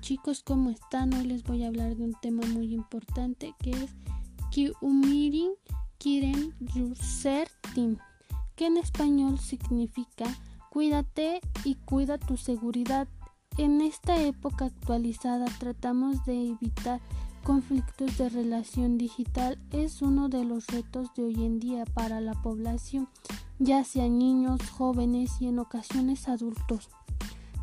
chicos, ¿cómo están? Hoy les voy a hablar de un tema muy importante que es Kiumirin Kiren Yusertin, que en español significa cuídate y cuida tu seguridad. En esta época actualizada tratamos de evitar conflictos de relación digital. Es uno de los retos de hoy en día para la población, ya sea niños, jóvenes y en ocasiones adultos.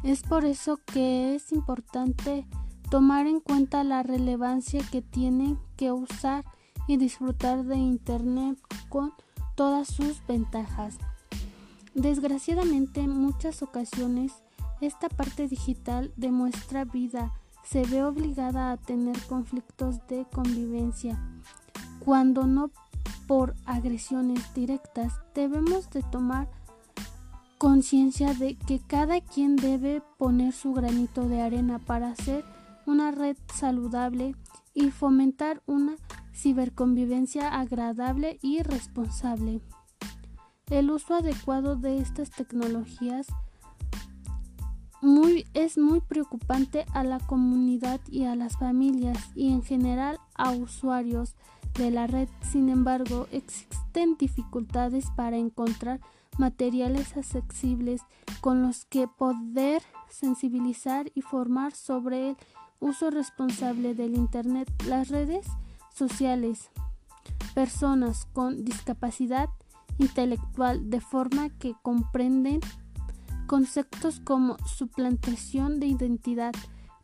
Es por eso que es importante tomar en cuenta la relevancia que tiene que usar y disfrutar de Internet con todas sus ventajas. Desgraciadamente en muchas ocasiones esta parte digital de nuestra vida se ve obligada a tener conflictos de convivencia. Cuando no por agresiones directas, debemos de tomar conciencia de que cada quien debe poner su granito de arena para hacer una red saludable y fomentar una ciberconvivencia agradable y responsable. El uso adecuado de estas tecnologías es muy preocupante a la comunidad y a las familias y en general a usuarios de la red. Sin embargo, existen dificultades para encontrar materiales accesibles con los que poder sensibilizar y formar sobre el uso responsable del Internet, las redes sociales, personas con discapacidad intelectual de forma que comprenden conceptos como suplantación de identidad,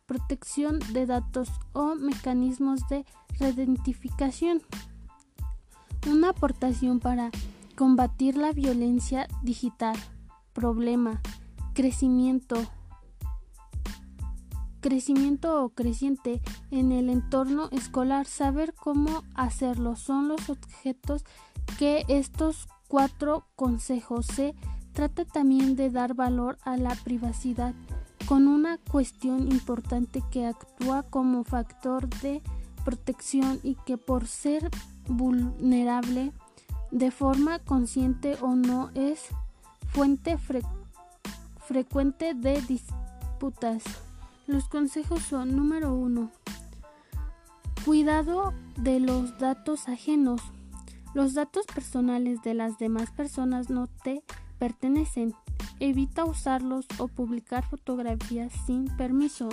protección de datos o mecanismos de reidentificación. Una aportación para combatir la violencia digital, problema, crecimiento, crecimiento o creciente en el entorno escolar, saber cómo hacerlo son los objetos que estos cuatro consejos se trata también de dar valor a la privacidad con una cuestión importante que actúa como factor de protección y que por ser vulnerable de forma consciente o no es fuente frecuente de disputas. Los consejos son número uno. Cuidado de los datos ajenos. Los datos personales de las demás personas no te pertenecen. Evita usarlos o publicar fotografías sin permiso.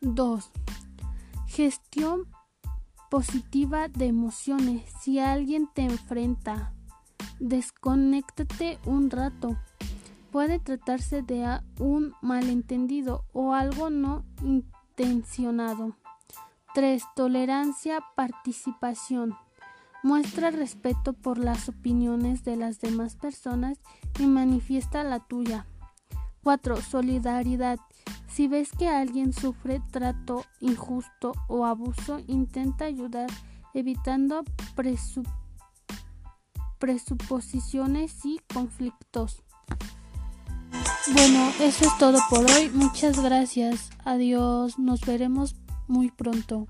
2. Gestión positiva de emociones. Si alguien te enfrenta, desconéctate un rato. Puede tratarse de un malentendido o algo no intencionado. 3. Tolerancia, participación. Muestra respeto por las opiniones de las demás personas y manifiesta la tuya. 4. Solidaridad. Si ves que alguien sufre trato injusto o abuso, intenta ayudar evitando presuposiciones y conflictos. Bueno, eso es todo por hoy. Muchas gracias. Adiós. Nos veremos muy pronto.